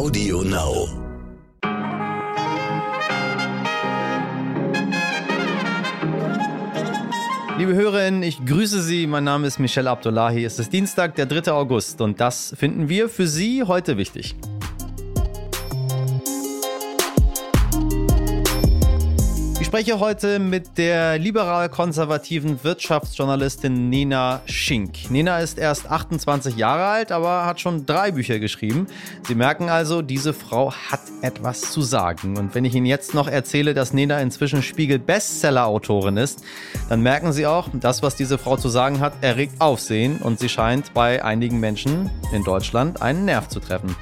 Audio Now. Liebe Hörerinnen, ich grüße Sie. Mein Name ist Michel Abdullahi. Es ist Dienstag, der 3. August und das finden wir für Sie heute wichtig. Spreche heute mit der liberal-konservativen Wirtschaftsjournalistin Nina Schink. Nina ist erst 28 Jahre alt, aber hat schon drei Bücher geschrieben. Sie merken also, diese Frau hat etwas zu sagen. Und wenn ich Ihnen jetzt noch erzähle, dass Nina inzwischen Spiegel-Bestseller-Autorin ist, dann merken Sie auch, das, was diese Frau zu sagen hat, erregt Aufsehen und sie scheint bei einigen Menschen in Deutschland einen Nerv zu treffen.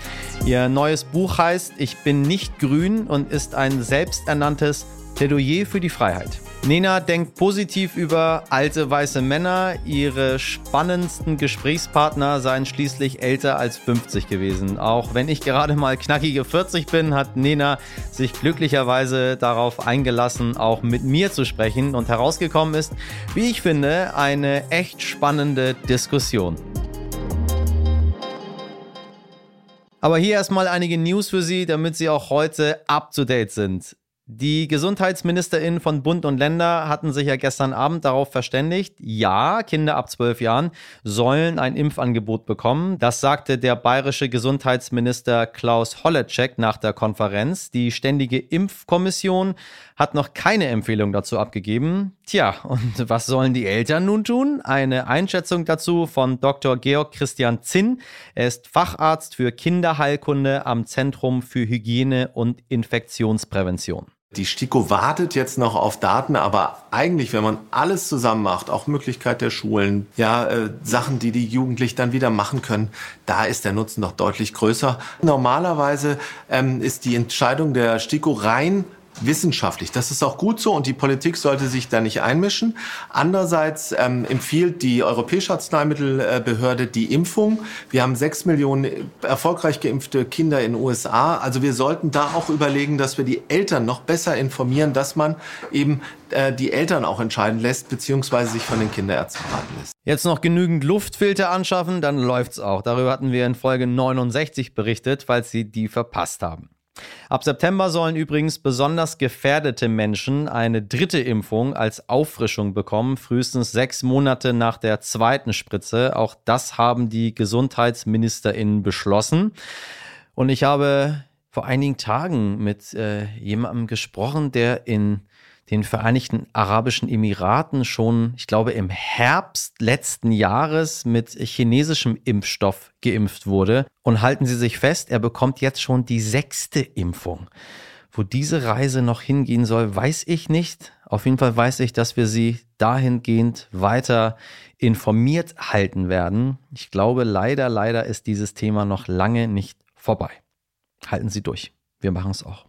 Ihr neues Buch heißt Ich bin nicht grün und ist ein selbsternanntes Plädoyer für die Freiheit. Nena denkt positiv über alte weiße Männer. Ihre spannendsten Gesprächspartner seien schließlich älter als 50 gewesen. Auch wenn ich gerade mal knackige 40 bin, hat Nena sich glücklicherweise darauf eingelassen, auch mit mir zu sprechen. Und herausgekommen ist, wie ich finde, eine echt spannende Diskussion. Aber hier erstmal einige News für Sie, damit Sie auch heute up to date sind. Die GesundheitsministerInnen von Bund und Länder hatten sich ja gestern Abend darauf verständigt, ja, Kinder ab zwölf Jahren sollen ein Impfangebot bekommen. Das sagte der bayerische Gesundheitsminister Klaus Holleczek nach der Konferenz. Die Ständige Impfkommission hat noch keine Empfehlung dazu abgegeben. Tja, und was sollen die Eltern nun tun? Eine Einschätzung dazu von Dr. Georg Christian Zinn. Er ist Facharzt für Kinderheilkunde am Zentrum für Hygiene und Infektionsprävention. Die STIKO wartet jetzt noch auf Daten, aber eigentlich, wenn man alles zusammen macht, auch Möglichkeit der Schulen, ja, äh, Sachen, die die Jugendlichen dann wieder machen können, da ist der Nutzen noch deutlich größer. Normalerweise ähm, ist die Entscheidung der STIKO rein wissenschaftlich. Das ist auch gut so und die Politik sollte sich da nicht einmischen. Andererseits ähm, empfiehlt die Europäische Arzneimittelbehörde die Impfung. Wir haben sechs Millionen erfolgreich geimpfte Kinder in den USA. Also wir sollten da auch überlegen, dass wir die Eltern noch besser informieren, dass man eben äh, die Eltern auch entscheiden lässt, beziehungsweise sich von den Kinderärzten beraten lässt. Jetzt noch genügend Luftfilter anschaffen, dann läuft's auch. Darüber hatten wir in Folge 69 berichtet, falls Sie die verpasst haben. Ab September sollen übrigens besonders gefährdete Menschen eine dritte Impfung als Auffrischung bekommen, frühestens sechs Monate nach der zweiten Spritze. Auch das haben die GesundheitsministerInnen beschlossen. Und ich habe vor einigen Tagen mit äh, jemandem gesprochen, der in den Vereinigten Arabischen Emiraten schon, ich glaube, im Herbst letzten Jahres mit chinesischem Impfstoff geimpft wurde. Und halten Sie sich fest, er bekommt jetzt schon die sechste Impfung. Wo diese Reise noch hingehen soll, weiß ich nicht. Auf jeden Fall weiß ich, dass wir Sie dahingehend weiter informiert halten werden. Ich glaube, leider, leider ist dieses Thema noch lange nicht vorbei. Halten Sie durch. Wir machen es auch.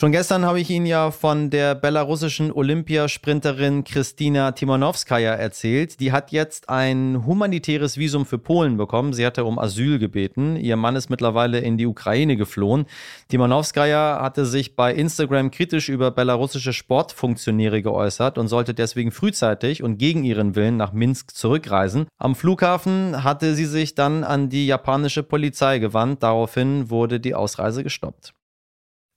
Schon gestern habe ich Ihnen ja von der belarussischen Olympiasprinterin Kristina Timonowskaja erzählt. Die hat jetzt ein humanitäres Visum für Polen bekommen. Sie hatte um Asyl gebeten. Ihr Mann ist mittlerweile in die Ukraine geflohen. Timonowskaja hatte sich bei Instagram kritisch über belarussische Sportfunktionäre geäußert und sollte deswegen frühzeitig und gegen ihren Willen nach Minsk zurückreisen. Am Flughafen hatte sie sich dann an die japanische Polizei gewandt. Daraufhin wurde die Ausreise gestoppt.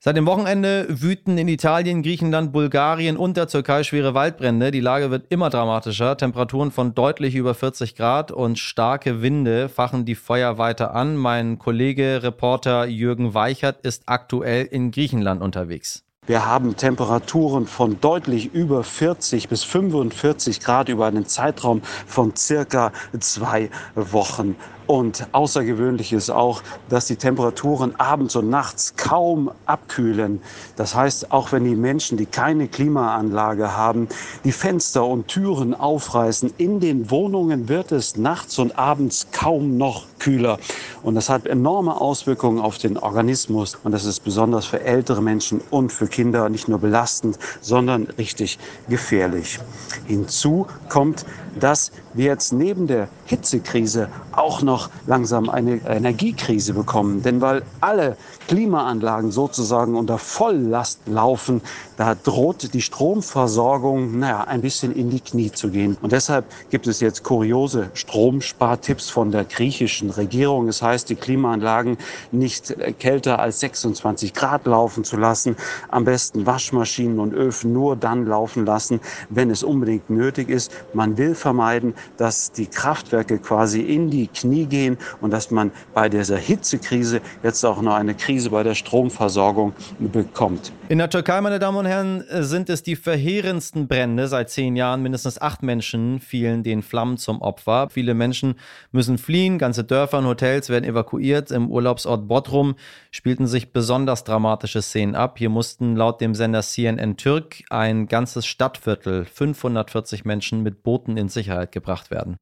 Seit dem Wochenende wüten in Italien, Griechenland, Bulgarien und der Türkei schwere Waldbrände. Die Lage wird immer dramatischer. Temperaturen von deutlich über 40 Grad und starke Winde fachen die Feuer weiter an. Mein Kollege, Reporter Jürgen Weichert ist aktuell in Griechenland unterwegs. Wir haben Temperaturen von deutlich über 40 bis 45 Grad über einen Zeitraum von circa zwei Wochen. Und außergewöhnlich ist auch, dass die Temperaturen abends und nachts kaum abkühlen. Das heißt, auch wenn die Menschen, die keine Klimaanlage haben, die Fenster und Türen aufreißen, in den Wohnungen wird es nachts und abends kaum noch kühler. Und das hat enorme Auswirkungen auf den Organismus. Und das ist besonders für ältere Menschen und für Kinder nicht nur belastend, sondern richtig gefährlich. Hinzu kommt, dass wir jetzt neben der Hitzekrise auch noch doch langsam eine Energiekrise bekommen. Denn weil alle Klimaanlagen sozusagen unter Volllast laufen, da droht die Stromversorgung naja, ein bisschen in die Knie zu gehen. Und deshalb gibt es jetzt kuriose Stromspartipps von der griechischen Regierung. Es heißt, die Klimaanlagen nicht kälter als 26 Grad laufen zu lassen, am besten Waschmaschinen und Öfen nur dann laufen lassen, wenn es unbedingt nötig ist. Man will vermeiden, dass die Kraftwerke quasi in die Knie gehen und dass man bei dieser Hitzekrise jetzt auch noch eine Krise bei der Stromversorgung bekommt. In der Türkei, meine Damen und Herren, sind es die verheerendsten Brände seit zehn Jahren. Mindestens acht Menschen fielen den Flammen zum Opfer. Viele Menschen müssen fliehen, ganze Dörfer und Hotels werden evakuiert. Im Urlaubsort Bodrum spielten sich besonders dramatische Szenen ab. Hier mussten laut dem Sender CNN Türk ein ganzes Stadtviertel, 540 Menschen mit Booten in Sicherheit gebracht werden.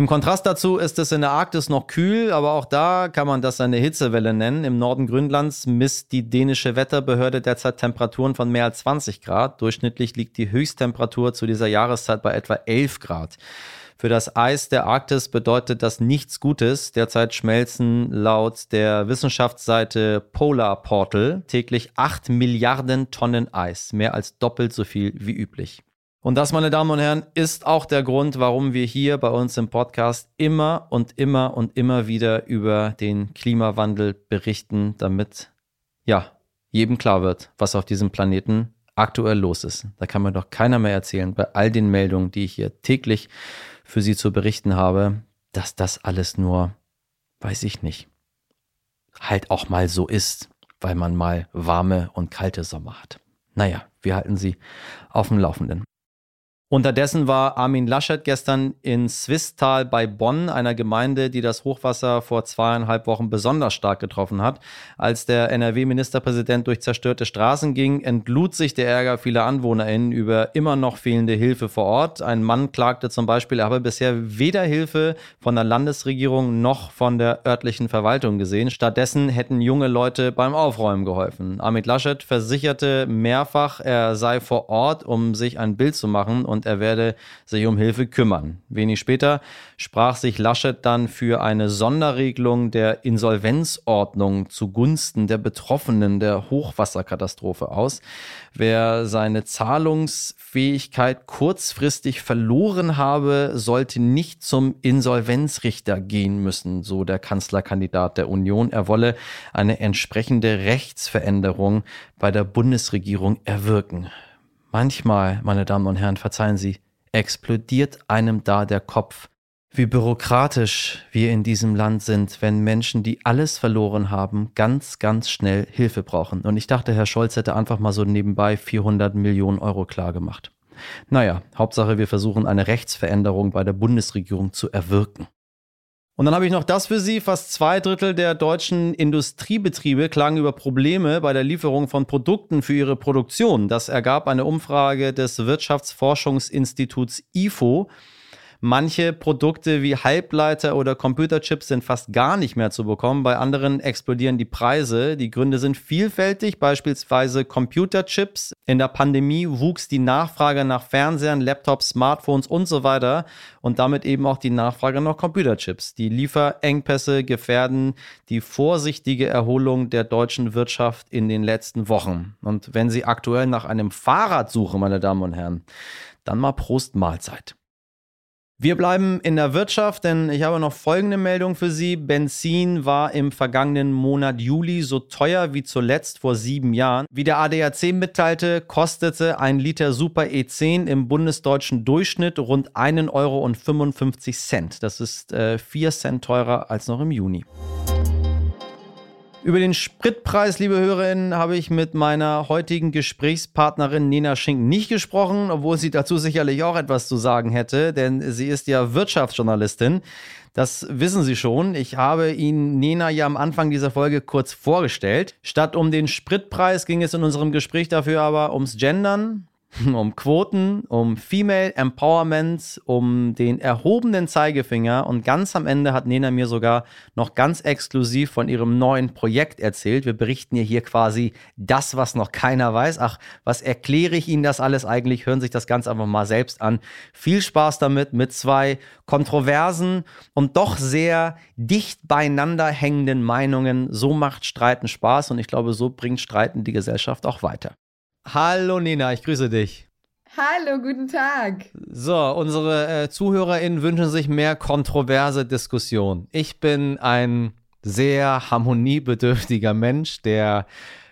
Im Kontrast dazu ist es in der Arktis noch kühl, aber auch da kann man das eine Hitzewelle nennen. Im Norden Grönlands misst die dänische Wetterbehörde derzeit Temperaturen von mehr als 20 Grad. Durchschnittlich liegt die Höchsttemperatur zu dieser Jahreszeit bei etwa 11 Grad. Für das Eis der Arktis bedeutet das nichts Gutes. Derzeit schmelzen laut der Wissenschaftsseite Polar Portal täglich 8 Milliarden Tonnen Eis, mehr als doppelt so viel wie üblich. Und das, meine Damen und Herren, ist auch der Grund, warum wir hier bei uns im Podcast immer und immer und immer wieder über den Klimawandel berichten, damit ja jedem klar wird, was auf diesem Planeten aktuell los ist. Da kann mir doch keiner mehr erzählen, bei all den Meldungen, die ich hier täglich für Sie zu berichten habe, dass das alles nur, weiß ich nicht, halt auch mal so ist, weil man mal warme und kalte Sommer hat. Naja, wir halten Sie auf dem Laufenden. Unterdessen war Armin Laschet gestern in Swisttal bei Bonn, einer Gemeinde, die das Hochwasser vor zweieinhalb Wochen besonders stark getroffen hat. Als der NRW-Ministerpräsident durch zerstörte Straßen ging, entlud sich der Ärger vieler AnwohnerInnen über immer noch fehlende Hilfe vor Ort. Ein Mann klagte zum Beispiel, er habe bisher weder Hilfe von der Landesregierung noch von der örtlichen Verwaltung gesehen. Stattdessen hätten junge Leute beim Aufräumen geholfen. Armin Laschet versicherte mehrfach, er sei vor Ort, um sich ein Bild zu machen und und er werde sich um Hilfe kümmern. Wenig später sprach sich Laschet dann für eine Sonderregelung der Insolvenzordnung zugunsten der Betroffenen der Hochwasserkatastrophe aus. Wer seine Zahlungsfähigkeit kurzfristig verloren habe, sollte nicht zum Insolvenzrichter gehen müssen, so der Kanzlerkandidat der Union. Er wolle eine entsprechende Rechtsveränderung bei der Bundesregierung erwirken. Manchmal, meine Damen und Herren, verzeihen Sie, explodiert einem da der Kopf, wie bürokratisch wir in diesem Land sind, wenn Menschen, die alles verloren haben, ganz, ganz schnell Hilfe brauchen. Und ich dachte, Herr Scholz hätte einfach mal so nebenbei 400 Millionen Euro klargemacht. Naja, Hauptsache, wir versuchen eine Rechtsveränderung bei der Bundesregierung zu erwirken. Und dann habe ich noch das für Sie. Fast zwei Drittel der deutschen Industriebetriebe klagen über Probleme bei der Lieferung von Produkten für ihre Produktion. Das ergab eine Umfrage des Wirtschaftsforschungsinstituts IFO. Manche Produkte wie Halbleiter oder Computerchips sind fast gar nicht mehr zu bekommen. Bei anderen explodieren die Preise. Die Gründe sind vielfältig, beispielsweise Computerchips. In der Pandemie wuchs die Nachfrage nach Fernsehern, Laptops, Smartphones und so weiter und damit eben auch die Nachfrage nach Computerchips. Die Lieferengpässe gefährden die vorsichtige Erholung der deutschen Wirtschaft in den letzten Wochen. Und wenn Sie aktuell nach einem Fahrrad suchen, meine Damen und Herren, dann mal Prost Mahlzeit. Wir bleiben in der Wirtschaft, denn ich habe noch folgende Meldung für Sie. Benzin war im vergangenen Monat Juli so teuer wie zuletzt vor sieben Jahren. Wie der ADAC mitteilte, kostete ein Liter Super E10 im bundesdeutschen Durchschnitt rund 1,55 Euro. Das ist äh, 4 Cent teurer als noch im Juni. Über den Spritpreis, liebe Hörerinnen, habe ich mit meiner heutigen Gesprächspartnerin Nena Schink nicht gesprochen, obwohl sie dazu sicherlich auch etwas zu sagen hätte, denn sie ist ja Wirtschaftsjournalistin. Das wissen Sie schon. Ich habe Ihnen Nena ja am Anfang dieser Folge kurz vorgestellt. Statt um den Spritpreis ging es in unserem Gespräch dafür aber ums Gendern, um Quoten, um Female Empowerment, um den erhobenen Zeigefinger und ganz am Ende hat Nena mir sogar noch ganz exklusiv von ihrem neuen Projekt erzählt. Wir berichten ihr hier quasi das, was noch keiner weiß. Ach, was erkläre ich Ihnen das alles eigentlich? Hören sich das ganz einfach mal selbst an. Viel Spaß damit mit zwei kontroversen und doch sehr dicht beieinander hängenden Meinungen. So macht Streiten Spaß und ich glaube, so bringt Streiten die Gesellschaft auch weiter. Hallo Nina, ich grüße dich. Hallo, guten Tag. So, unsere äh, ZuhörerInnen wünschen sich mehr kontroverse Diskussion. Ich bin ein sehr harmoniebedürftiger Mensch, der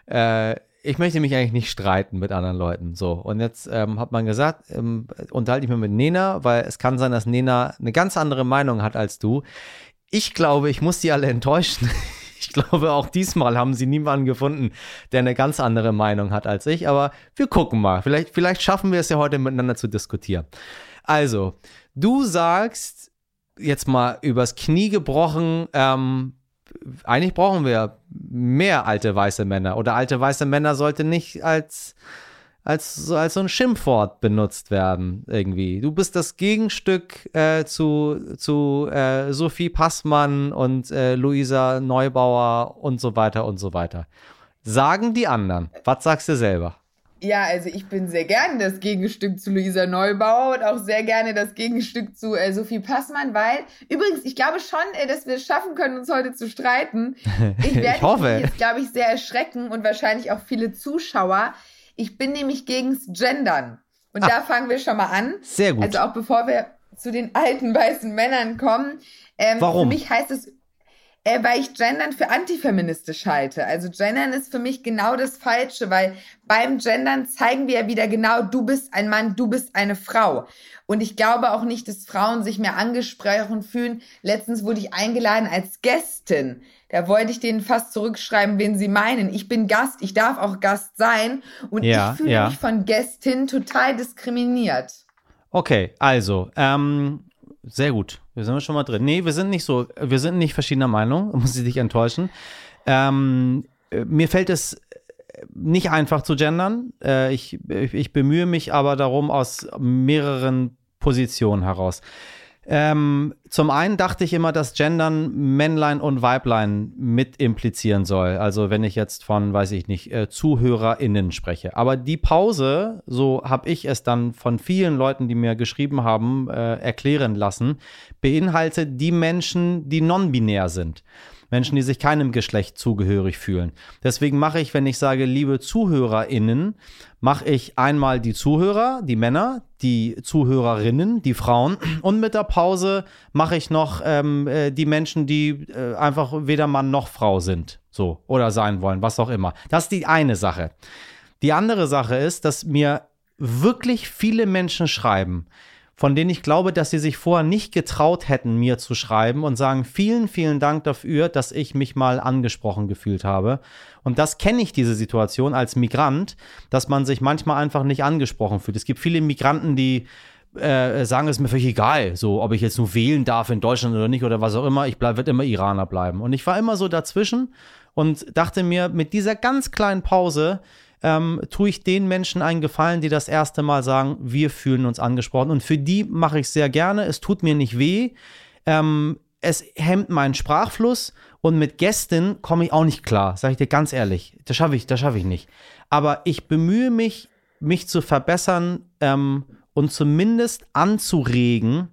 äh, ich möchte mich eigentlich nicht streiten mit anderen Leuten. So, und jetzt ähm, hat man gesagt, ähm, unterhalte ich mich mit Nena, weil es kann sein, dass Nena eine ganz andere Meinung hat als du. Ich glaube, ich muss die alle enttäuschen. Ich glaube, auch diesmal haben sie niemanden gefunden, der eine ganz andere Meinung hat als ich. Aber wir gucken mal. Vielleicht, vielleicht schaffen wir es ja heute miteinander zu diskutieren. Also, du sagst, jetzt mal übers Knie gebrochen, ähm, eigentlich brauchen wir mehr alte weiße Männer. Oder alte weiße Männer sollte nicht als als, als so ein Schimpfwort benutzt werden, irgendwie. Du bist das Gegenstück äh, zu, zu äh, Sophie Passmann und äh, Luisa Neubauer und so weiter und so weiter. Sagen die anderen. Was sagst du selber? Ja, also ich bin sehr gerne das Gegenstück zu Luisa Neubauer und auch sehr gerne das Gegenstück zu äh, Sophie Passmann, weil übrigens, ich glaube schon, äh, dass wir es schaffen können, uns heute zu streiten. Ich, werde ich hoffe. jetzt, glaube ich, sehr erschrecken und wahrscheinlich auch viele Zuschauer. Ich bin nämlich gegens Gendern. Und Ach, da fangen wir schon mal an. Sehr gut. Also auch bevor wir zu den alten weißen Männern kommen. Ähm, Warum? Für mich heißt es, äh, weil ich Gendern für antifeministisch halte. Also Gendern ist für mich genau das Falsche, weil beim Gendern zeigen wir ja wieder genau, du bist ein Mann, du bist eine Frau. Und ich glaube auch nicht, dass Frauen sich mehr angesprochen fühlen. Letztens wurde ich eingeladen als Gästin. Da wollte ich denen fast zurückschreiben, wen sie meinen. Ich bin Gast, ich darf auch Gast sein. Und ja, ich fühle ja. mich von Gästin total diskriminiert. Okay, also, ähm, sehr gut. Wir sind schon mal drin. Nee, wir sind nicht so, wir sind nicht verschiedener Meinung, muss ich dich enttäuschen. Ähm, mir fällt es nicht einfach zu gendern. Äh, ich, ich bemühe mich aber darum aus mehreren Positionen heraus. Ähm, zum einen dachte ich immer, dass Gendern Männlein und Weiblein mit implizieren soll. Also wenn ich jetzt von, weiß ich nicht, äh, ZuhörerInnen spreche. Aber die Pause, so habe ich es dann von vielen Leuten, die mir geschrieben haben, äh, erklären lassen, beinhaltet die Menschen, die non-binär sind. Menschen, die sich keinem Geschlecht zugehörig fühlen. Deswegen mache ich, wenn ich sage, liebe ZuhörerInnen, mache ich einmal die Zuhörer, die Männer, die Zuhörerinnen, die Frauen und mit der Pause mache ich noch ähm, äh, die Menschen, die äh, einfach weder Mann noch Frau sind. So, oder sein wollen, was auch immer. Das ist die eine Sache. Die andere Sache ist, dass mir wirklich viele Menschen schreiben, von denen ich glaube, dass sie sich vorher nicht getraut hätten, mir zu schreiben und sagen, vielen, vielen Dank dafür, dass ich mich mal angesprochen gefühlt habe. Und das kenne ich, diese Situation als Migrant, dass man sich manchmal einfach nicht angesprochen fühlt. Es gibt viele Migranten, die äh, sagen, es ist mir völlig egal, so ob ich jetzt nur wählen darf in Deutschland oder nicht oder was auch immer, ich bleib, wird immer Iraner bleiben. Und ich war immer so dazwischen und dachte mir, mit dieser ganz kleinen Pause ähm, tue ich den Menschen einen Gefallen, die das erste Mal sagen, wir fühlen uns angesprochen. Und für die mache ich sehr gerne. Es tut mir nicht weh. Ähm, es hemmt meinen Sprachfluss und mit Gästen komme ich auch nicht klar, sage ich dir ganz ehrlich. Das schaffe ich, das schaffe ich nicht. Aber ich bemühe mich, mich zu verbessern ähm, und zumindest anzuregen,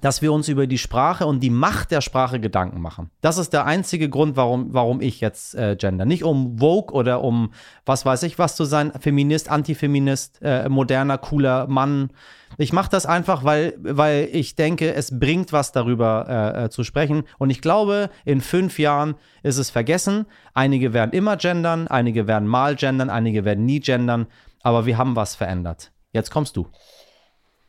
dass wir uns über die Sprache und die Macht der Sprache Gedanken machen. Das ist der einzige Grund, warum, warum ich jetzt äh, gender. Nicht um Vogue oder um was weiß ich was zu sein, Feminist, Antifeminist, äh, moderner, cooler Mann. Ich mache das einfach, weil, weil ich denke, es bringt was darüber äh, äh, zu sprechen. Und ich glaube, in fünf Jahren ist es vergessen. Einige werden immer gendern, einige werden mal gendern, einige werden nie gendern. Aber wir haben was verändert. Jetzt kommst du.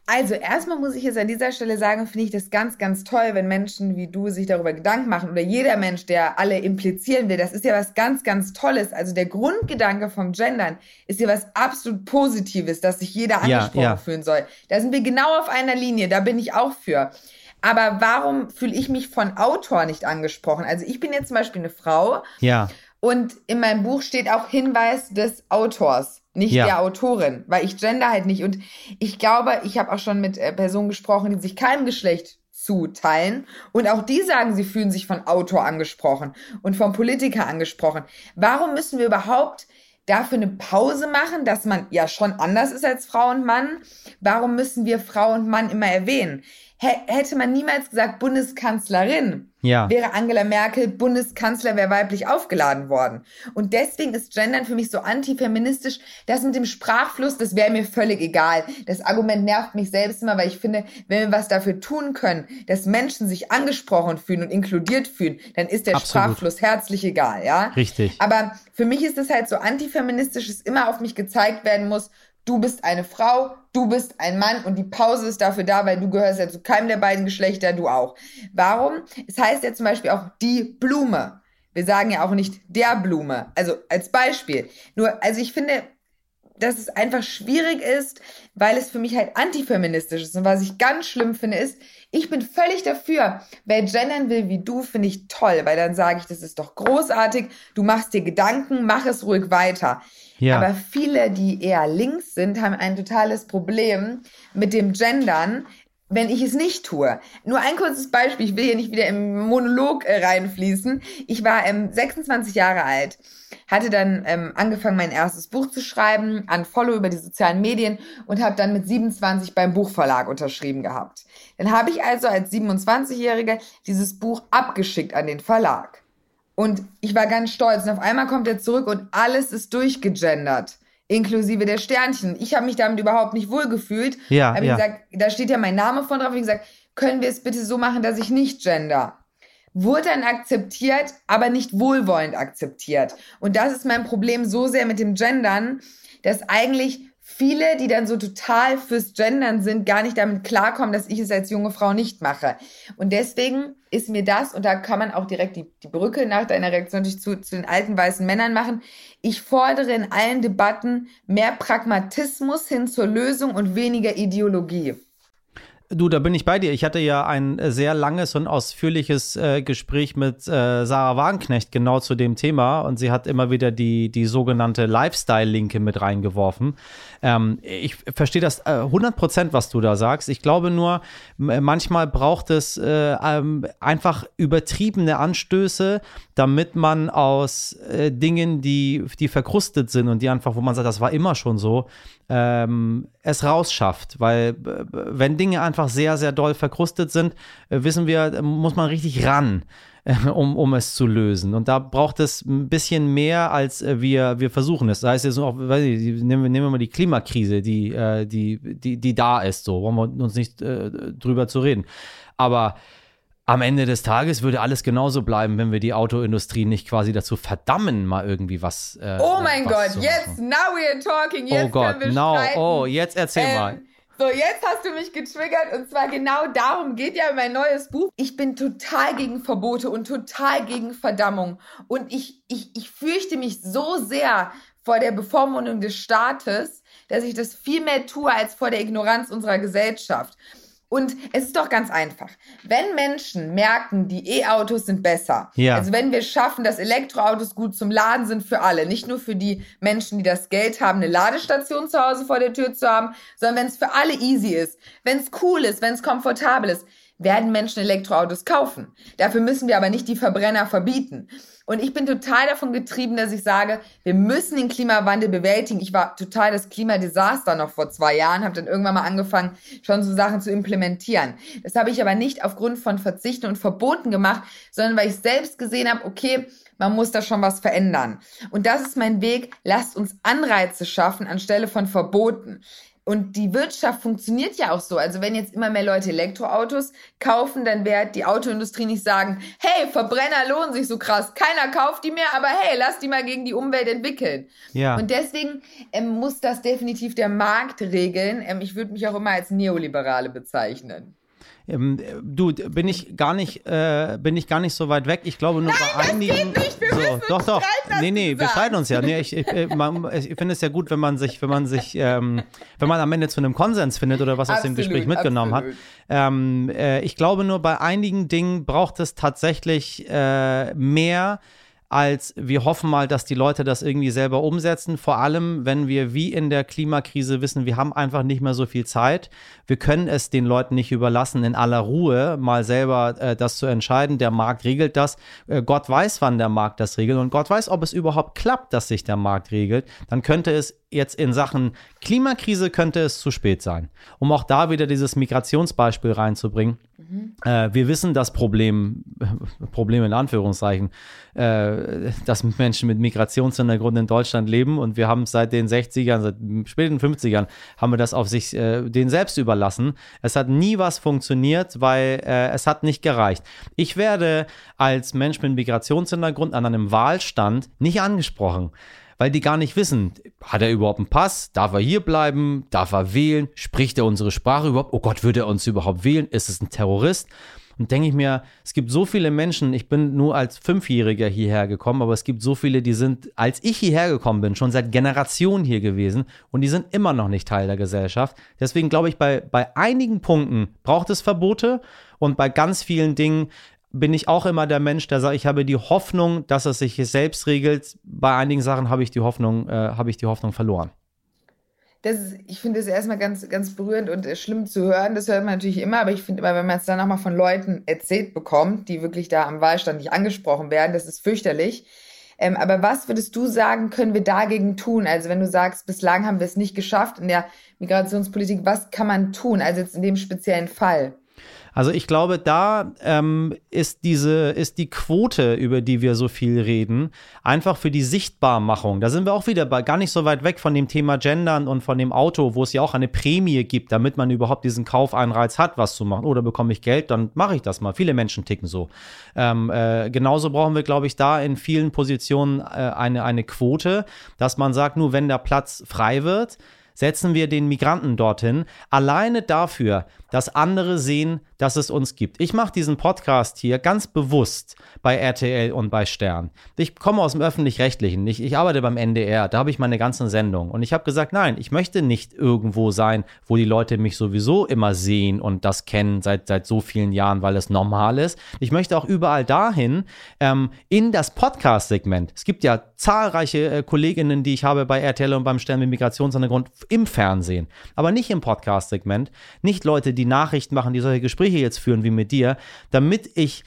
Also erstmal muss ich jetzt an dieser Stelle sagen, finde ich das ganz, ganz toll, wenn Menschen wie du sich darüber Gedanken machen oder jeder Mensch, der alle implizieren will. Das ist ja was ganz, ganz Tolles. Also der Grundgedanke vom Gendern ist ja was absolut Positives, dass sich jeder angesprochen ja, ja. fühlen soll. Da sind wir genau auf einer Linie, da bin ich auch für. Aber warum fühle ich mich von Autor nicht angesprochen? Also ich bin jetzt zum Beispiel eine Frau. Ja. Und in meinem Buch steht auch Hinweis des Autors. Nicht Ja. der Autorin, weil ich gender halt nicht. Und ich glaube, ich habe auch schon mit äh, Personen gesprochen, die sich keinem Geschlecht zuteilen. Und auch die sagen, sie fühlen sich von Autor angesprochen und vom Politiker angesprochen. Warum müssen wir überhaupt dafür eine Pause machen, dass man ja schon anders ist als Frau und Mann? Warum müssen wir Frau und Mann immer erwähnen? Hä- Hätte man niemals gesagt Bundeskanzlerin, Ja. wäre Angela Merkel Bundeskanzler, wäre weiblich aufgeladen worden. Und deswegen ist Gendern für mich so antifeministisch. Das mit dem Sprachfluss, das wäre mir völlig egal. Das Argument nervt mich selbst immer, weil ich finde, wenn wir was dafür tun können, dass Menschen sich angesprochen fühlen und inkludiert fühlen, dann ist der Absolut. Sprachfluss herzlich egal, ja? Richtig. Aber für mich ist es halt so antifeministisch, dass immer auf mich gezeigt werden muss, du bist eine Frau, du bist ein Mann und die Pause ist dafür da, weil du gehörst ja zu keinem der beiden Geschlechter, du auch. Warum? Es heißt ja zum Beispiel auch die Blume. Wir sagen ja auch nicht der Blume. Also als Beispiel. Nur, also ich finde, dass es einfach schwierig ist, weil es für mich halt antifeministisch ist. Und was ich ganz schlimm finde, ist, ich bin völlig dafür. Wer gendern will wie du, finde ich toll, weil dann sage ich, das ist doch großartig. Du machst dir Gedanken, mach es ruhig weiter. Ja. Aber viele, die eher links sind, haben ein totales Problem mit dem Gendern, wenn ich es nicht tue. Nur ein kurzes Beispiel, ich will hier nicht wieder im Monolog äh, reinfließen. Ich war ähm, 26 Jahre alt, hatte dann ähm, angefangen, mein erstes Buch zu schreiben, an Follow über die sozialen Medien und habe dann mit 27 beim Buchverlag unterschrieben gehabt. Dann habe ich also als 27-Jährige dieses Buch abgeschickt an den Verlag. Und ich war ganz stolz. Und auf einmal kommt er zurück und alles ist durchgegendert. Inklusive der Sternchen. Ich habe mich damit überhaupt nicht wohlgefühlt. Ja, Hab ja. gesagt, da steht ja mein Name von drauf. Ich gesagt, können wir es bitte so machen, dass ich nicht gender? Wurde dann akzeptiert, aber nicht wohlwollend akzeptiert. Und das ist mein Problem so sehr mit dem Gendern, dass eigentlich viele, die dann so total fürs Gendern sind, gar nicht damit klarkommen, dass ich es als junge Frau nicht mache. Und deswegen ist mir das, und da kann man auch direkt die, die Brücke nach deiner Reaktion zu, zu den alten weißen Männern machen, ich fordere in allen Debatten mehr Pragmatismus hin zur Lösung und weniger Ideologie. Du, da bin ich bei dir. Ich hatte ja ein äh, sehr langes und ausführliches äh, Gespräch mit äh, Sarah Wagenknecht genau zu dem Thema und sie hat immer wieder die, die sogenannte Lifestyle-Linke mit reingeworfen. Ähm, ich verstehe das äh, 100 Prozent, was du da sagst. Ich glaube nur, manchmal braucht es äh, ähm, einfach übertriebene Anstöße, damit man aus äh, Dingen, die, die verkrustet sind und die einfach, wo man sagt, das war immer schon so, ähm, es rausschafft. Weil wenn Dinge einfach sehr, sehr doll verkrustet sind, äh, wissen wir, muss man richtig ran, äh, um, um es zu lösen. Und da braucht es ein bisschen mehr, als äh, wir, wir versuchen es. Das heißt jetzt auch, ich, nehmen, wir- nehmen wir mal die Klimakrise, die, die, die, die da ist, so, wollen wir uns nicht äh, drüber zu reden. Aber am Ende des Tages würde alles genauso bleiben, wenn wir die Autoindustrie nicht quasi dazu verdammen, mal irgendwie was. Äh, Oh mein was Gott, jetzt, now we are talking, jetzt Oh Gott, now, oh, jetzt erzähl mal. So, jetzt hast du mich getriggert und zwar genau darum geht ja mein neues Buch. Ich bin total gegen Verbote und total gegen Verdammung. Und ich, ich, ich fürchte mich so sehr vor der Bevormundung des Staates, dass ich das viel mehr tue als vor der Ignoranz unserer Gesellschaft. Und es ist doch ganz einfach. Wenn Menschen merken, die E-Autos sind besser, Ja. also wenn wir schaffen, dass Elektroautos gut zum Laden sind für alle, nicht nur für die Menschen, die das Geld haben, eine Ladestation zu Hause vor der Tür zu haben, sondern wenn es für alle easy ist, wenn es cool ist, wenn es komfortabel ist, werden Menschen Elektroautos kaufen. Dafür müssen wir aber nicht die Verbrenner verbieten. Und ich bin total davon getrieben, dass ich sage, wir müssen den Klimawandel bewältigen. Ich war total das Klimadesaster noch vor zwei Jahren, habe dann irgendwann mal angefangen, schon so Sachen zu implementieren. Das habe ich aber nicht aufgrund von Verzichten und Verboten gemacht, sondern weil ich selbst gesehen habe, okay, man muss da schon was verändern. Und das ist mein Weg. Lasst uns Anreize schaffen anstelle von Verboten. Und die Wirtschaft funktioniert ja auch so. Also wenn jetzt immer mehr Leute Elektroautos kaufen, dann wird die Autoindustrie nicht sagen, hey, Verbrenner lohnen sich so krass, keiner kauft die mehr, aber hey, lass die mal gegen die Umwelt entwickeln. Ja. Und deswegen ähm, muss das definitiv der Markt regeln. Ähm, ich würde mich auch immer als Neoliberale bezeichnen. Ähm, du, bin ich gar nicht, äh, bin ich gar nicht so weit weg. Ich glaube nur bei einigen. nicht. Wir so, doch, doch. Nee, nee, wir streiten uns ja. Nee, ich, ich, äh, ich finde es ja gut, wenn man sich, wenn man sich, ähm, wenn man am Ende zu einem Konsens findet oder was aus dem Gespräch mitgenommen absolut. hat. Ähm, äh, ich glaube nur bei einigen Dingen braucht es tatsächlich äh, mehr als wir hoffen mal, dass die Leute das irgendwie selber umsetzen. Vor allem, wenn wir wie in der Klimakrise wissen, wir haben einfach nicht mehr so viel Zeit. Wir können es den Leuten nicht überlassen, in aller Ruhe mal selber äh, das zu entscheiden. Der Markt regelt das. Äh, Gott weiß, wann der Markt das regelt und Gott weiß, ob es überhaupt klappt, dass sich der Markt regelt. Dann könnte es jetzt in Sachen Klimakrise könnte es zu spät sein. Um auch da wieder dieses Migrationsbeispiel reinzubringen. Mhm. Äh, wir wissen das Problem, Problem in Anführungszeichen, äh, dass Menschen mit Migrationshintergrund in Deutschland leben und wir haben seit den 60ern, seit späten 50ern, haben wir das auf sich äh, den selbst überlassen. Es hat nie was funktioniert, weil äh, es hat nicht gereicht. Ich werde als Mensch mit Migrationshintergrund an einem Wahlstand nicht angesprochen weil die gar nicht wissen, hat er überhaupt einen Pass? Darf er hier bleiben? Darf er wählen? Spricht er unsere Sprache überhaupt? Oh Gott, würde er uns überhaupt wählen? Ist es ein Terrorist? Und denke ich mir, es gibt so viele Menschen, ich bin nur als Fünfjähriger hierher gekommen, aber es gibt so viele, die sind, als ich hierher gekommen bin, schon seit Generationen hier gewesen und die sind immer noch nicht Teil der Gesellschaft. Deswegen glaube ich, bei, bei einigen Punkten braucht es Verbote und bei ganz vielen Dingen bin ich auch immer der Mensch, der sagt, ich habe die Hoffnung, dass es sich selbst regelt. Bei einigen Sachen habe ich die Hoffnung, äh, habe ich die Hoffnung verloren. Ist, ich finde es erstmal ganz, ganz berührend und äh, schlimm zu hören. Das hört man natürlich immer, aber ich finde immer, wenn man es dann nochmal von Leuten erzählt bekommt, die wirklich da am Wahlstand nicht angesprochen werden, das ist fürchterlich. Ähm, aber was würdest du sagen, können wir dagegen tun? Also wenn du sagst, bislang haben wir es nicht geschafft in der Migrationspolitik, was kann man tun? Also jetzt in dem speziellen Fall. Also ich glaube, da ähm, ist diese, ist die Quote, über die wir so viel reden, einfach für die Sichtbarmachung. Da sind wir auch wieder bei, gar nicht so weit weg von dem Thema Gendern und von dem Auto, wo es ja auch eine Prämie gibt, damit man überhaupt diesen Kaufeinreiz hat, was zu machen. Oder bekomme ich Geld, dann mache ich das mal. Viele Menschen ticken so. Ähm, äh, genauso brauchen wir, glaube ich, da in vielen Positionen äh, eine, eine Quote, dass man sagt, nur wenn der Platz frei wird, setzen wir den Migranten dorthin, alleine dafür, dass andere sehen, dass es uns gibt. Ich mache diesen Podcast hier ganz bewusst bei RTL und bei Stern. Ich komme aus dem öffentlich-rechtlichen, ich, ich arbeite beim NDR, da habe ich meine ganzen Sendungen. Und ich habe gesagt, nein, ich möchte nicht irgendwo sein, wo die Leute mich sowieso immer sehen und das kennen seit, seit so vielen Jahren, weil es normal ist. Ich möchte auch überall dahin ähm, in das Podcast-Segment. Es gibt ja zahlreiche äh, Kolleginnen, die ich habe bei RTL und beim Stern mit Migrationshintergrund im Fernsehen, aber nicht im Podcast-Segment. Nicht Leute, die Nachrichten machen, die solche Gespräche jetzt führen wie mit dir, damit ich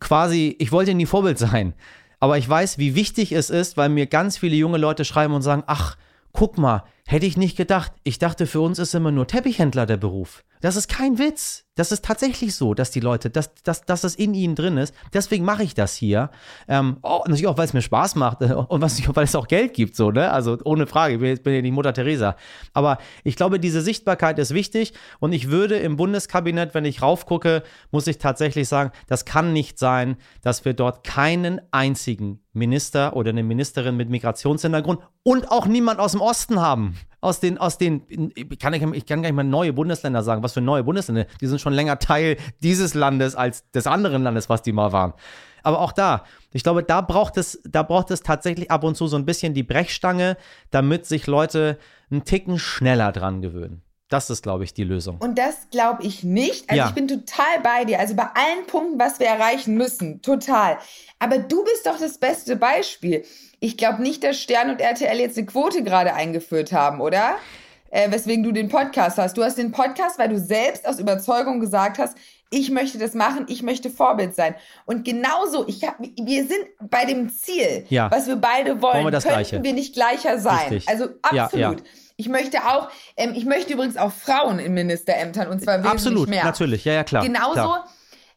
quasi, ich wollte nie Vorbild sein, aber ich weiß, wie wichtig es ist, weil mir ganz viele junge Leute schreiben und sagen, ach, guck mal, hätte ich nicht gedacht. Ich dachte, für uns ist immer nur Teppichhändler der Beruf. Das ist kein Witz. Das ist tatsächlich so, dass die Leute, dass, dass, dass das in ihnen drin ist. Deswegen mache ich das hier. Ähm, oh, natürlich auch, weil es mir Spaß macht äh, und was, weil es auch Geld gibt, so, ne? Also ohne Frage, ich bin, ja die Mutter Teresa. Aber ich glaube, diese Sichtbarkeit ist wichtig und ich würde im Bundeskabinett, wenn ich raufgucke, muss ich tatsächlich sagen, das kann nicht sein, dass wir dort keinen einzigen Minister oder eine Ministerin mit Migrationshintergrund und auch niemand aus dem Osten haben aus den, aus den, ich kann, ich kann gar nicht mal neue Bundesländer sagen, was für neue Bundesländer, die sind schon länger Teil dieses Landes als des anderen Landes, was die mal waren. Aber auch da, ich glaube, da braucht es, da braucht es tatsächlich ab und zu so ein bisschen die Brechstange, damit sich Leute einen Ticken schneller dran gewöhnen. Das ist, glaube ich, die Lösung. Und das glaube ich nicht. Also ja. ich bin total bei dir. Also bei allen Punkten, was wir erreichen müssen, total. Aber du bist doch das beste Beispiel. Ich glaube nicht, dass Stern und RTL jetzt eine Quote gerade eingeführt haben, oder? Äh, weswegen du den Podcast hast. Du hast den Podcast, weil du selbst aus Überzeugung gesagt hast, ich möchte das machen, ich möchte Vorbild sein. Und genauso, ich hab, wir sind bei dem Ziel, ja. was wir beide wollen, wollen wir könnten Gleiche. wir nicht gleicher sein. Richtig. Also absolut. Ja. Ich möchte auch, ähm, ich möchte übrigens auch Frauen in Ministerämtern und zwar wesentlich absolut, mehr. Absolut, natürlich, ja, ja, klar. Genauso klar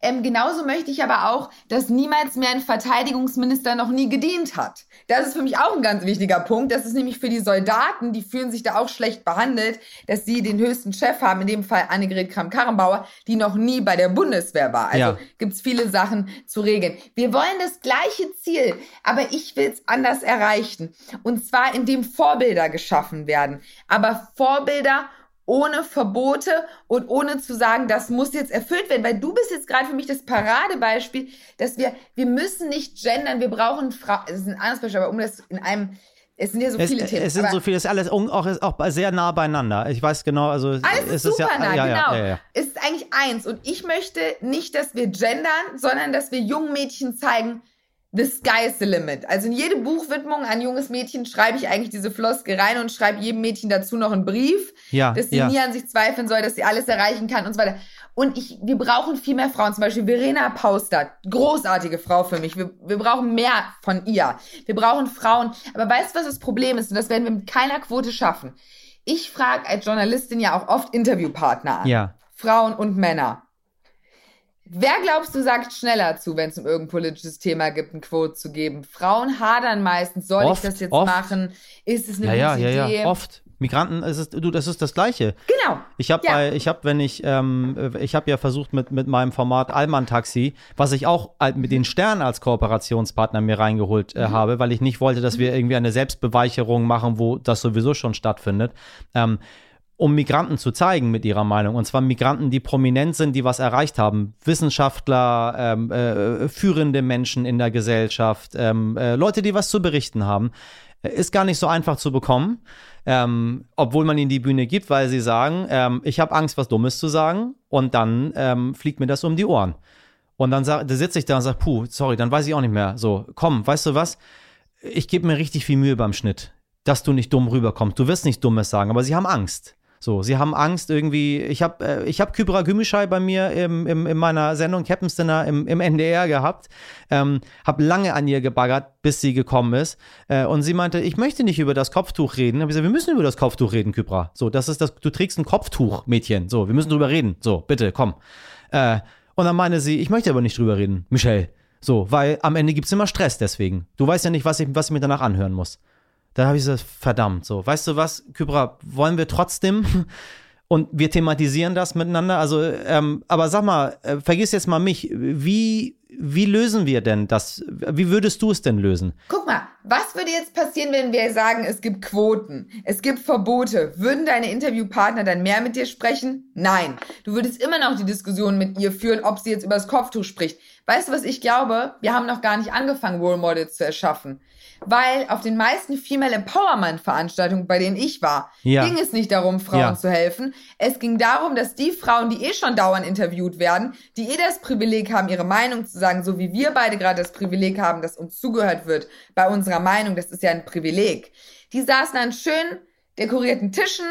ähm, genauso möchte ich aber auch, dass niemals mehr ein Verteidigungsminister noch nie gedient hat. Das ist für mich auch ein ganz wichtiger Punkt. Das ist nämlich für die Soldaten, die fühlen sich da auch schlecht behandelt, dass sie den höchsten Chef haben, in dem Fall Annegret Kramp-Karrenbauer, die noch nie bei der Bundeswehr war. Also ja. gibt's viele Sachen zu regeln. Wir wollen das gleiche Ziel, aber ich will es anders erreichen. Und zwar, indem Vorbilder geschaffen werden. Aber Vorbilder ohne Verbote und ohne zu sagen, das muss jetzt erfüllt werden, weil du bist jetzt gerade für mich das Paradebeispiel, dass wir, wir müssen nicht gendern, wir brauchen Frauen, das ist ein anderes Beispiel, aber um das in einem es sind ja so viele es, Themen. Es sind so viele, es ist alles auch, ist auch sehr nah beieinander. Ich weiß genau, also alles ist super ja, nah, ja, genau. Ja, ja, es ist eigentlich eins. Und ich möchte nicht, dass wir gendern, sondern dass wir jungen Mädchen zeigen, the sky is the limit. Also in jede Buchwidmung an junges Mädchen schreibe ich eigentlich diese Floskel rein und schreibe jedem Mädchen dazu noch einen Brief, Ja, dass sie ja. nie an sich zweifeln soll, dass sie alles erreichen kann und so weiter. Und ich, wir brauchen viel mehr Frauen. Zum Beispiel Verena Pauster, großartige Frau für mich. Wir, wir brauchen mehr von ihr. Wir brauchen Frauen. Aber weißt du, was das Problem ist? Und das werden wir mit keiner Quote schaffen. Ich frage als Journalistin ja auch oft Interviewpartner an. Ja. Frauen und Männer. Wer glaubst du sagt schneller zu, wenn es um irgendein politisches Thema gibt, ein Quote zu geben? Frauen hadern meistens, soll Oft, ich das jetzt oft. machen? Ist es eine Ja, ja, gute ja, Idee? ja. Oft. Migranten, es ist, du, das ist das Gleiche. Genau. Ich habe Ja. ich habe, wenn ich, ähm, ich habe ja versucht mit mit meinem Format Allmann Taxi, was ich auch mit den Stern als Kooperationspartner mir reingeholt Mhm. äh, habe, weil ich nicht wollte, dass wir irgendwie eine Selbstbeweicherung machen, wo das sowieso schon stattfindet. Ähm, um Migranten zu zeigen mit ihrer Meinung. Und zwar Migranten, die prominent sind, die was erreicht haben. Wissenschaftler, ähm, äh, führende Menschen in der Gesellschaft, ähm, äh, Leute, die was zu berichten haben. Äh, Ist gar nicht so einfach zu bekommen, ähm, obwohl man ihnen die Bühne gibt, weil sie sagen, ähm, ich habe Angst, was Dummes zu sagen. Und dann ähm, fliegt mir das um die Ohren. Und dann sag, da sitze ich da und sage, puh, sorry, dann weiß ich auch nicht mehr. So, komm, weißt du was? Ich gebe mir richtig viel Mühe beim Schnitt, dass du nicht dumm rüberkommst. Du wirst nicht Dummes sagen, aber sie haben Angst. So, sie haben Angst irgendwie. Ich habe äh, ich hab Kybra Gümüşay bei mir im, im, in meiner Sendung Captain's Dinner im, im NDR gehabt. Ähm, habe lange an ihr gebaggert, bis sie gekommen ist. Äh, und sie meinte, ich möchte nicht über das Kopftuch reden. Hab ich gesagt, wir müssen über das Kopftuch reden, Kybra. So, das ist das, du trägst ein Kopftuch, Mädchen. So, wir müssen drüber reden. So, bitte, komm. Äh, und dann meinte sie, ich möchte aber nicht drüber reden, Michelle. So, weil am Ende gibt's immer Stress deswegen. Du weißt ja nicht, was ich, was ich mir danach anhören muss. Da habe ich gesagt, verdammt, so, weißt du was, Kybra, wollen wir trotzdem? Und wir thematisieren das miteinander. Also, ähm, aber sag mal, äh, vergiss jetzt mal mich. Wie, wie lösen wir denn das? Wie würdest du es denn lösen? Guck mal, was würde jetzt passieren, wenn wir sagen, es gibt Quoten, es gibt Verbote? Würden deine Interviewpartner dann mehr mit dir sprechen? Nein. Du würdest immer noch die Diskussion mit ihr führen, ob sie jetzt über das Kopftuch spricht. Weißt du, was ich glaube? Wir haben noch gar nicht angefangen, Role Models zu erschaffen. Weil auf den meisten Female Empowerment Veranstaltungen, bei denen ich war, Ja. ging es nicht darum, Frauen Ja. zu helfen. Es ging darum, dass die Frauen, die eh schon dauernd interviewt werden, die eh das Privileg haben, ihre Meinung zu sagen, so wie wir beide gerade das Privileg haben, dass uns zugehört wird bei unserer Meinung, das ist ja ein Privileg. Die saßen an schön dekorierten Tischen,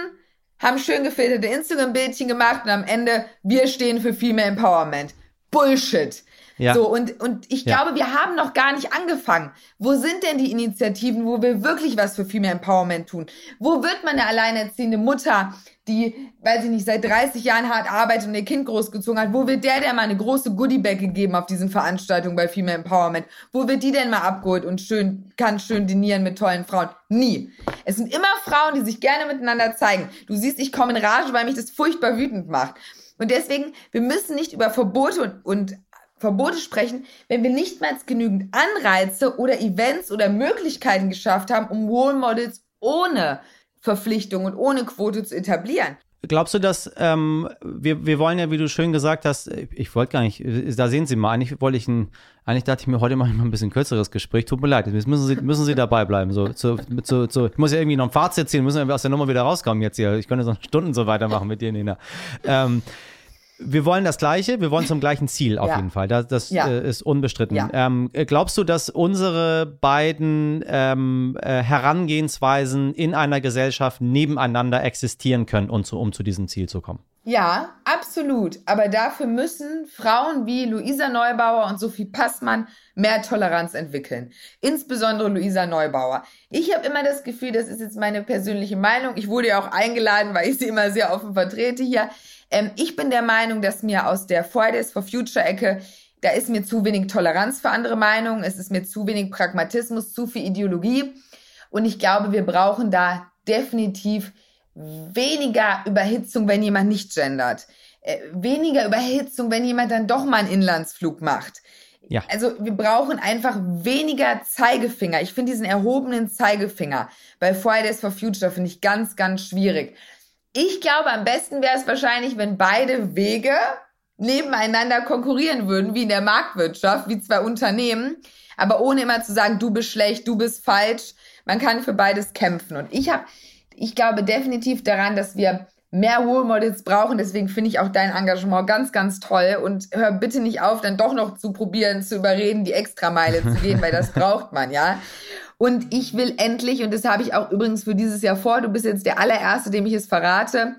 haben schön gefilterte Instagram-Bildchen gemacht und am Ende, wir stehen für Female Empowerment. Bullshit. Ja. So, und, und ich Ja. glaube, wir haben noch gar nicht angefangen. Wo sind denn die Initiativen, wo wir wirklich was für Female Empowerment tun? Wo wird man eine alleinerziehende Mutter, die, weiß ich nicht, seit 30 Jahren hart arbeitet und ihr Kind großgezogen hat, wo wird der denn mal eine große Goodiebag gegeben auf diesen Veranstaltungen bei Female Empowerment? Wo wird die denn mal abgeholt und schön, kann schön dinieren mit tollen Frauen? Nie. Es sind immer Frauen, die sich gerne miteinander zeigen. Du siehst, ich komme in Rage, weil mich das furchtbar wütend macht. Und deswegen, wir müssen nicht über Verbote und, und Verbote sprechen, wenn wir nicht mal genügend Anreize oder Events oder Möglichkeiten geschafft haben, um Role Models ohne Verpflichtung und ohne Quote zu etablieren. Glaubst du, dass ähm, wir, wir wollen ja, wie du schön gesagt hast, ich wollte gar nicht, da sehen Sie mal, eigentlich wollte ich ein, eigentlich dachte ich mir, heute mache ich mal ein bisschen kürzeres Gespräch, tut mir leid, jetzt müssen Sie, müssen Sie dabei bleiben. So, zu, zu, zu, ich muss ja irgendwie noch ein Fazit ziehen, müssen wir aus der Nummer wieder rauskommen jetzt hier. Ich könnte so Stunden so weitermachen mit dir, Nina. Ähm, wir wollen das Gleiche, wir wollen zum gleichen Ziel auf Ja. jeden Fall. Das, das Ja. äh, ist unbestritten. Ja. Ähm, äh, glaubst du, dass unsere beiden ähm, äh, Herangehensweisen in einer Gesellschaft nebeneinander existieren können, um zu, um zu diesem Ziel zu kommen? Ja, absolut. Aber dafür müssen Frauen wie Luisa Neubauer und Sophie Passmann mehr Toleranz entwickeln. Insbesondere Luisa Neubauer. Ich habe immer das Gefühl, das ist jetzt meine persönliche Meinung. Ich wurde ja auch eingeladen, weil ich sie immer sehr offen vertrete hier. Ähm, ich bin der Meinung, dass mir aus der Fridays for Future Ecke da ist mir zu wenig Toleranz für andere Meinungen, es ist mir zu wenig Pragmatismus, zu viel Ideologie. Und ich glaube, wir brauchen da definitiv weniger Überhitzung, wenn jemand nicht gendert. Äh, weniger Überhitzung, wenn jemand dann doch mal einen Inlandsflug macht. Ja. Also wir brauchen einfach weniger Zeigefinger. Ich finde diesen erhobenen Zeigefinger bei Fridays for Future finde ich ganz, ganz schwierig. Ich glaube, am besten wäre es wahrscheinlich, wenn beide Wege nebeneinander konkurrieren würden, wie in der Marktwirtschaft, wie zwei Unternehmen, aber ohne immer zu sagen, du bist schlecht, du bist falsch. Man kann für beides kämpfen. Und ich habe, ich glaube definitiv daran, dass wir mehr Role Models brauchen. Deswegen finde ich auch dein Engagement ganz, ganz toll. Und hör bitte nicht auf, dann doch noch zu probieren, zu überreden, die Extrameile zu gehen, weil das braucht man, ja. Und ich will endlich, und das habe ich auch übrigens für dieses Jahr vor, du bist jetzt der allererste, dem ich es verrate,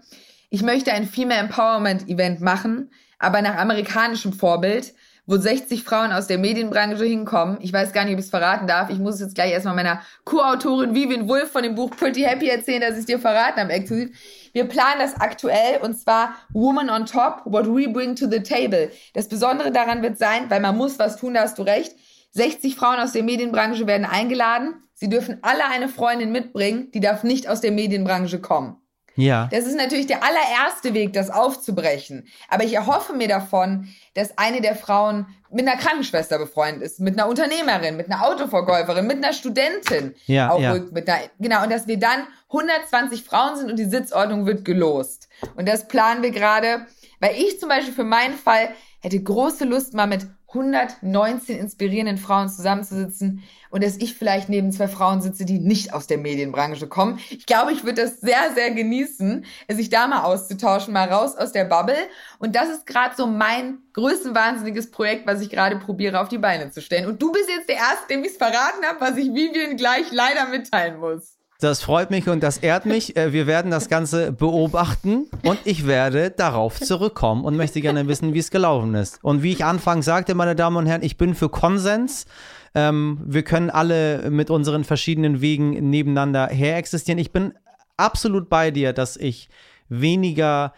ich möchte ein Female Empowerment Event machen, aber nach amerikanischem Vorbild wo 60 Frauen aus der Medienbranche hinkommen. Ich weiß gar nicht, ob ich es verraten darf. Ich muss es jetzt gleich erstmal meiner Co-Autorin Vivian Wolf von dem Buch Pretty Happy erzählen, dass ich es dir verraten habe. Wir planen das aktuell und zwar Woman on Top, what we bring to the table. Das Besondere daran wird sein, weil man muss was tun, da hast du recht. 60 Frauen aus der Medienbranche werden eingeladen. Sie dürfen alle eine Freundin mitbringen, die darf nicht aus der Medienbranche kommen. Ja. Das ist natürlich der allererste Weg, das aufzubrechen. Aber ich erhoffe mir davon, dass eine der Frauen mit einer Krankenschwester befreundet ist, mit einer Unternehmerin, mit einer Autoverkäuferin, mit einer Studentin. Ja, auch ja. Mit einer, genau, und dass wir dann 120 Frauen sind und die Sitzordnung wird gelost. Und das planen wir gerade, weil ich zum Beispiel für meinen Fall hätte große Lust, mal mit 119 inspirierenden Frauen zusammenzusitzen und dass ich vielleicht neben zwei Frauen sitze, die nicht aus der Medienbranche kommen. Ich glaube, ich würde das sehr, sehr genießen, sich da mal auszutauschen, mal raus aus der Bubble. Und das ist gerade so mein größtenwahnsinniges Projekt, was ich gerade probiere auf die Beine zu stellen. Und du bist jetzt der Erste, dem ich es verraten habe, was ich Vivian gleich leider mitteilen muss. Das freut mich und das ehrt mich. Äh, wir werden das Ganze beobachten und ich werde darauf zurückkommen und möchte gerne wissen, wie es gelaufen ist. Und wie ich anfangs sagte, meine Damen und Herren, ich bin für Konsens. Ähm, wir können alle mit unseren verschiedenen Wegen nebeneinander her existieren. Ich bin absolut bei dir, dass ich weniger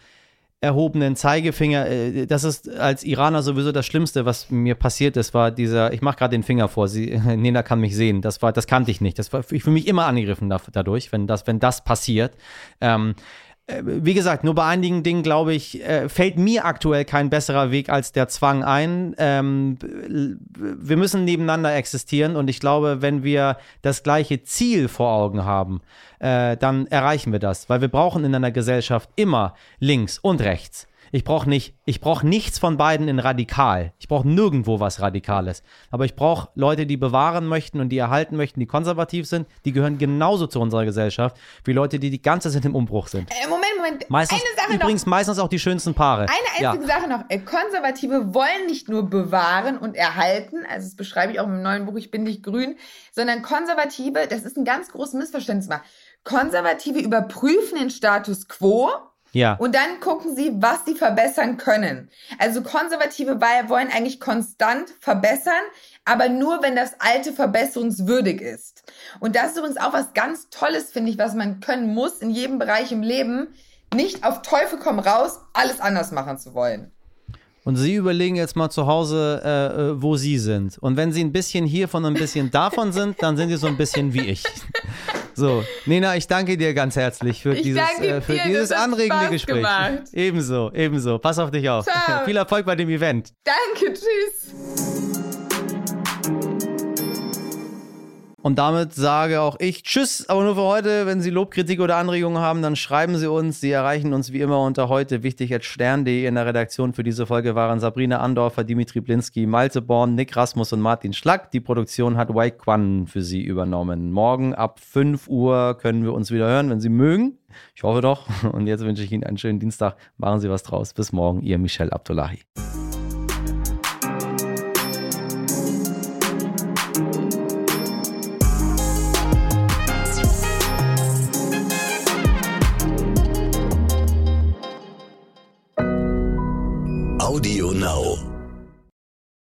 erhobenen Zeigefinger, äh, das ist als Iraner sowieso das Schlimmste, was mir passiert ist, war dieser, ich mache gerade den Finger vor, sie, Nena kann mich sehen, das war, das kannte ich nicht, das war, ich fühle mich immer angegriffen dadurch, wenn das, wenn das passiert. Ähm, äh, wie gesagt, nur bei einigen Dingen, glaube ich, äh, fällt mir aktuell kein besserer Weg als der Zwang ein. Ähm, wir müssen nebeneinander existieren und ich glaube, wenn wir das gleiche Ziel vor Augen haben, äh, dann erreichen wir das, weil wir brauchen in einer Gesellschaft immer links und rechts. Ich brauche nicht, ich brauche nichts von beiden in radikal. Ich brauche nirgendwo was Radikales. Aber ich brauche Leute, die bewahren möchten und die erhalten möchten, die konservativ sind. Die gehören genauso zu unserer Gesellschaft wie Leute, die die ganze Zeit im Umbruch sind. Äh, Moment, Moment. Meistens, eine Sache übrigens noch. meistens auch die schönsten Paare. Eine einzige ja. Sache noch. Äh, Konservative wollen nicht nur bewahren und erhalten, also das beschreibe ich auch im neuen Buch Ich bin nicht grün, sondern Konservative, das ist ein ganz großes Missverständnis mal. Konservative überprüfen den Status quo Ja. und dann gucken sie, was sie verbessern können. Also Konservative wollen eigentlich konstant verbessern, aber nur, wenn das Alte verbesserungswürdig ist. Und das ist übrigens auch was ganz Tolles, finde ich, was man können muss in jedem Bereich im Leben, nicht auf Teufel komm raus, alles anders machen zu wollen. Und Sie überlegen jetzt mal zu Hause, äh, äh, wo Sie sind. Und wenn Sie ein bisschen hiervon und ein bisschen davon sind, dann sind Sie so ein bisschen wie ich. So, Nena, ich danke dir ganz herzlich für Ich dieses, äh, für dir, dieses anregende Gespräch. gemacht. Ebenso, ebenso. Pass auf dich auf. Ciao. Viel Erfolg bei dem Event. Danke, tschüss. Und damit sage auch ich Tschüss, aber nur für heute. Wenn Sie Lob, Kritik oder Anregungen haben, dann schreiben Sie uns. Sie erreichen uns wie immer unter heute wichtig at stern.de. In der Redaktion für diese Folge waren Sabrina Andorfer, Dimitri Blinski, Malte Born, Nick Rasmus und Martin Schlack. Die Produktion hat Wei Quan für Sie übernommen. Morgen ab 5 Uhr können wir uns wieder hören, wenn Sie mögen. Ich hoffe doch. Und jetzt wünsche ich Ihnen einen schönen Dienstag. Machen Sie was draus. Bis morgen, Ihr Michel Abdullahi. Audio Now.